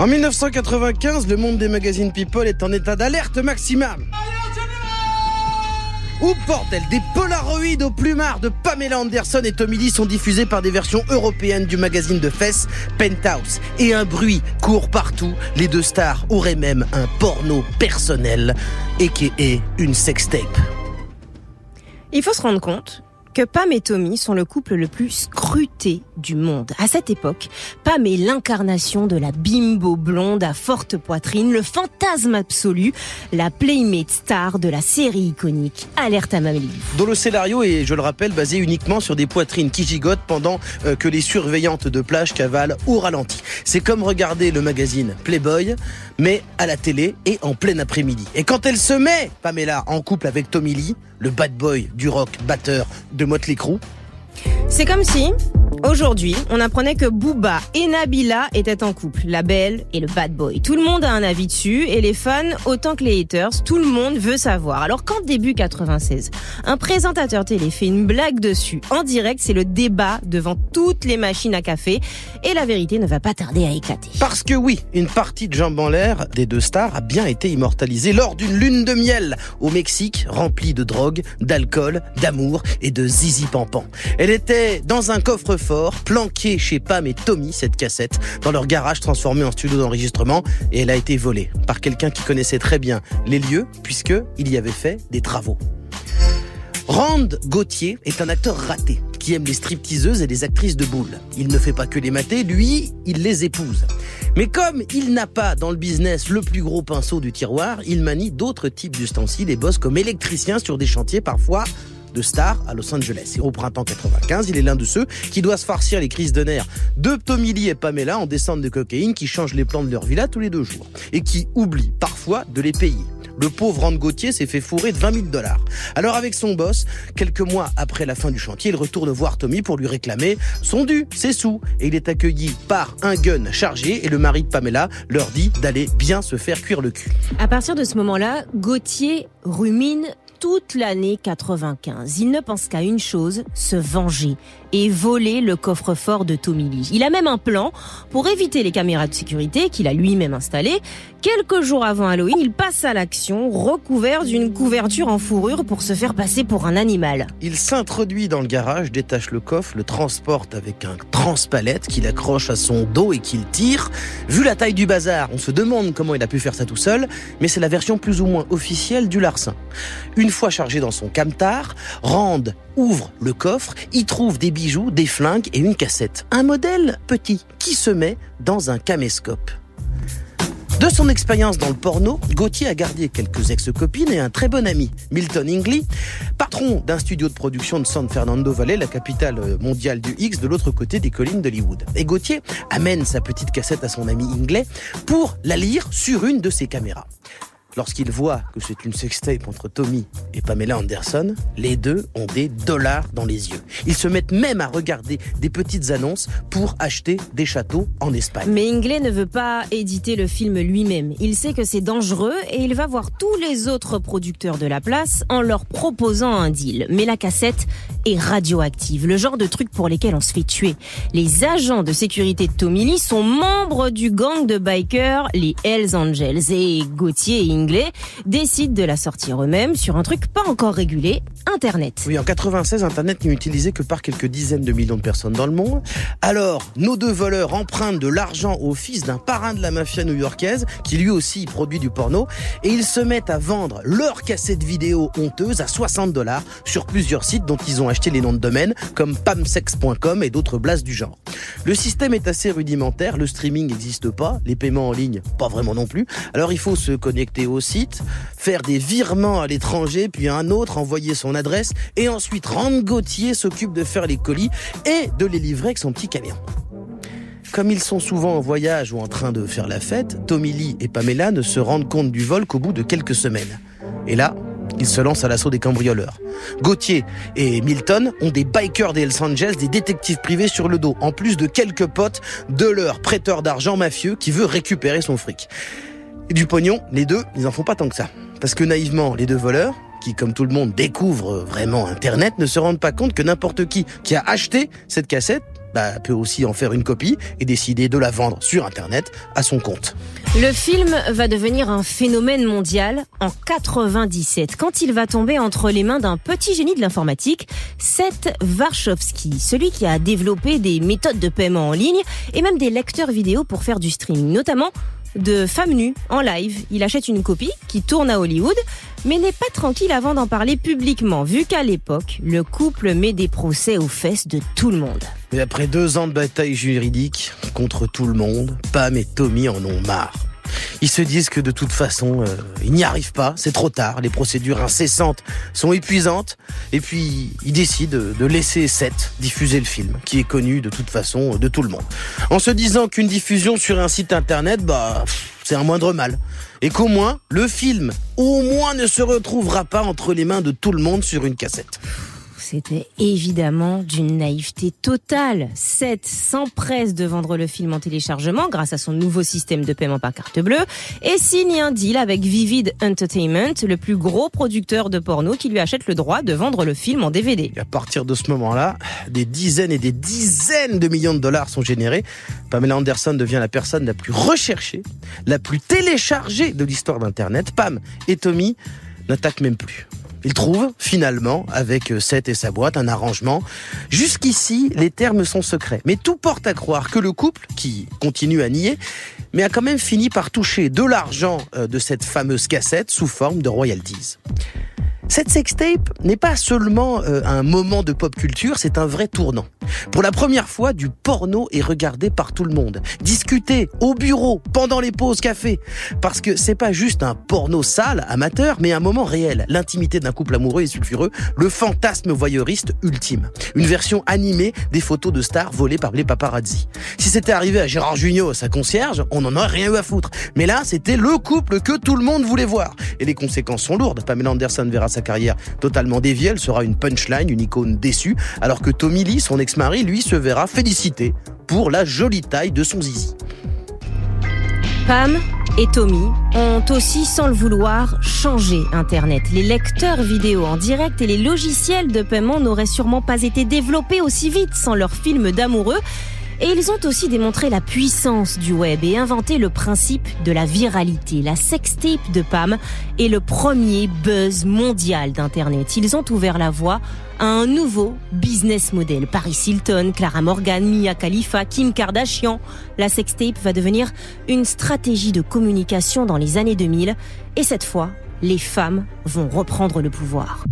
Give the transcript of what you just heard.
En 1995, le monde des magazines People est en état d'alerte maximum. Ou bordel, des Polaroids au plumard de Pamela Anderson et Tommy Lee sont diffusés par des versions européennes du magazine de fesses Penthouse. Et un bruit court partout. Les deux stars auraient même un porno personnel, et qui est une sextape. Il faut se rendre compte que Pam et Tommy sont le couple le plus scruté du monde. À cette époque, Pam est l'incarnation de la bimbo blonde à forte poitrine, le fantasme absolu, la playmate star de la série iconique Alerte à Mamie. Dont le scénario est, je le rappelle, basé uniquement sur des poitrines qui gigotent pendant euh, que les surveillantes de plage cavalent au ralenti. C'est comme regarder le magazine Playboy, mais à la télé et en plein après-midi. Et quand elle se met, Pamela, en couple avec Tommy Lee, le bad boy du rock batteur de Motley Crue, c'est comme si, aujourd'hui, on apprenait que Booba et Nabila étaient en couple, la belle et le bad boy. Tout le monde a un avis dessus, et les fans, autant que les haters, tout le monde veut savoir. Alors quand début 96, un présentateur télé fait une blague dessus, en direct, c'est le débat devant toutes les machines à café, et la vérité ne va pas tarder à éclater. Parce que oui, une partie de jambes en l'air des deux stars a bien été immortalisée lors d'une lune de miel au Mexique, remplie de drogue, d'alcool, d'amour et de zizi pampan. Elle était dans un coffre-fort, planqué chez Pam et Tommy, cette cassette, dans leur garage transformé en studio d'enregistrement, et elle a été volée par quelqu'un qui connaissait très bien les lieux, puisque il y avait fait des travaux. Rand Gauthier est un acteur raté qui aime les stripteaseuses et les actrices de boules. Il ne fait pas que les mater, lui, il les épouse. Mais comme il n'a pas dans le business le plus gros pinceau du tiroir, il manie d'autres types d'ustensiles et bosse comme électricien sur des chantiers parfois de star à Los Angeles. Et au printemps 95, il est l'un de ceux qui doit se farcir les crises de nerfs de Tommy Lee et Pamela en descente de cocaïne qui changent les plans de leur villa tous les deux jours et qui oublient parfois de les payer. Le pauvre Rand Gauthier s'est fait fourrer de 20 000 dollars. Alors avec son boss, quelques mois après la fin du chantier, il retourne voir Tommy pour lui réclamer son dû, ses sous. Et il est accueilli par un gun chargé et le mari de Pamela leur dit d'aller bien se faire cuire le cul. À partir de ce moment-là, Gauthier rumine toute l'année 95. Il ne pense qu'à une chose, se venger et voler le coffre-fort de Tommy Lee. Il a même un plan pour éviter les caméras de sécurité qu'il a lui-même installées. Quelques jours avant Halloween, il passe à l'action, recouvert d'une couverture en fourrure pour se faire passer pour un animal. Il s'introduit dans le garage, détache le coffre, le transporte avec un transpalette qu'il accroche à son dos et qu'il tire. Vu la taille du bazar, on se demande comment il a pu faire ça tout seul, mais c'est la version plus ou moins officielle du larcin. Une fois chargé dans son camtar, Rand ouvre le coffre, y trouve des des flingues et une cassette. Un modèle petit qui se met dans un caméscope. De son expérience dans le porno, Gauthier a gardé quelques ex-copines et un très bon ami, Milton Ingley, patron d'un studio de production de San Fernando Valley, la capitale mondiale du X, de l'autre côté des collines d'Hollywood. Et Gauthier amène sa petite cassette à son ami Ingley pour la lire sur une de ses caméras. Lorsqu'il voit que c'est une sextape entre Tommy et Pamela Anderson, les deux ont des dollars dans les yeux. Ils se mettent même à regarder des petites annonces pour acheter des châteaux en Espagne. Mais Ingley ne veut pas éditer le film lui-même. Il sait que c'est dangereux et il va voir tous les autres producteurs de la place en leur proposant un deal. Mais la cassette est radioactive, le genre de truc pour lesquels on se fait tuer. Les agents de sécurité de Tommy Lee sont membres du gang de bikers, les Hells Angels, et Gauthier et Décident de la sortir eux-mêmes sur un truc pas encore régulé, Internet. Oui, en 96, Internet n'est utilisé que par quelques dizaines de millions de personnes dans le monde. Alors, nos deux voleurs empruntent de l'argent au fils d'un parrain de la mafia new-yorkaise, qui lui aussi produit du porno, et ils se mettent à vendre leurs cassettes vidéo honteuses à 60 dollars sur plusieurs sites dont ils ont acheté les noms de domaine, comme pamsex.com et d'autres blases du genre. Le système est assez rudimentaire, le streaming n'existe pas, les paiements en ligne, pas vraiment non plus. Alors il faut se connecter au site, faire des virements à l'étranger, puis à un autre, envoyer son adresse, et ensuite Rand Gauthier s'occupe de faire les colis et de les livrer avec son petit camion. Comme ils sont souvent en voyage ou en train de faire la fête, Tommy Lee et Pamela ne se rendent compte du vol qu'au bout de quelques semaines. Et là, ils se lancent à l'assaut des cambrioleurs. Gauthier et Milton ont des bikers des Hells Angels, des détectives privés sur le dos, en plus de quelques potes de leur prêteur d'argent mafieux qui veut récupérer son fric. Et du pognon, les deux, ils en font pas tant que ça. Parce que naïvement, les deux voleurs, qui comme tout le monde découvrent vraiment Internet, ne se rendent pas compte que n'importe qui qui a acheté cette cassette bah, peut aussi en faire une copie et décider de la vendre sur Internet à son compte. Le film va devenir un phénomène mondial en 97 quand il va tomber entre les mains d'un petit génie de l'informatique, Seth Warshawski, celui qui a développé des méthodes de paiement en ligne et même des lecteurs vidéo pour faire du streaming, notamment de femmes nues en live. Il achète une copie qui tourne à Hollywood, mais n'est pas tranquille avant d'en parler publiquement, vu qu'à l'époque, le couple met des procès aux fesses de tout le monde. Et après deux ans de bataille juridique contre tout le monde, Pam et Tommy en ont marre. Ils se disent que de toute façon, euh, ils n'y arrivent pas, c'est trop tard, les procédures incessantes sont épuisantes, et puis ils décident de laisser Seth diffuser le film, qui est connu de toute façon de tout le monde. En se disant qu'une diffusion sur un site internet, bah, c'est un moindre mal. Et qu'au moins, le film, au moins, ne se retrouvera pas entre les mains de tout le monde sur une cassette. C'était évidemment d'une naïveté totale. Seth s'empresse de vendre le film en téléchargement grâce à son nouveau système de paiement par carte bleue et signe un deal avec Vivid Entertainment, le plus gros producteur de porno qui lui achète le droit de vendre le film en DVD. À partir de ce moment-là, des dizaines et des dizaines de millions de dollars sont générés. Pamela Anderson devient la personne la plus recherchée, la plus téléchargée de l'histoire d'Internet. Pam et Tommy n'attaquent même plus. Il trouve finalement, avec euh, Seth et sa boîte, un arrangement. Jusqu'ici, les termes sont secrets. Mais tout porte à croire que le couple, qui continue à nier, mais a quand même fini par toucher de l'argent euh, de cette fameuse cassette sous forme de royalties. Cette sextape n'est pas seulement euh, un moment de pop culture, c'est un vrai tournant. Pour la première fois, du porno est regardé par tout le monde, discuté au bureau, pendant les pauses café, parce que c'est pas juste un porno sale, amateur, mais un moment réel, l'intimité d'un couple amoureux et sulfureux, le fantasme voyeuriste ultime, une version animée des photos de stars volées par les paparazzi. Si c'était arrivé à Gérard Jugnot, sa concierge, on n'en aurait rien eu à foutre. Mais là, c'était le couple que tout le monde voulait voir. Et les conséquences sont lourdes. Pamela Anderson verra sa carrière totalement déviée, elle sera une punchline, une icône déçue, alors que Tommy Lee, son ex-mari, lui, se verra félicité pour la jolie taille de son zizi. Pam et Tommy ont aussi, sans le vouloir, changé Internet. Les lecteurs vidéo en direct et les logiciels de paiement n'auraient sûrement pas été développés aussi vite sans leurs films d'amoureux. Et ils ont aussi démontré la puissance du web et inventé le principe de la viralité. La sextape de Pam est le premier buzz mondial d'Internet. Ils ont ouvert la voie à un nouveau business model. Paris Hilton, Clara Morgan, Mia Khalifa, Kim Kardashian. La sextape va devenir une stratégie de communication dans les années 2000 et cette fois, les femmes vont reprendre le pouvoir.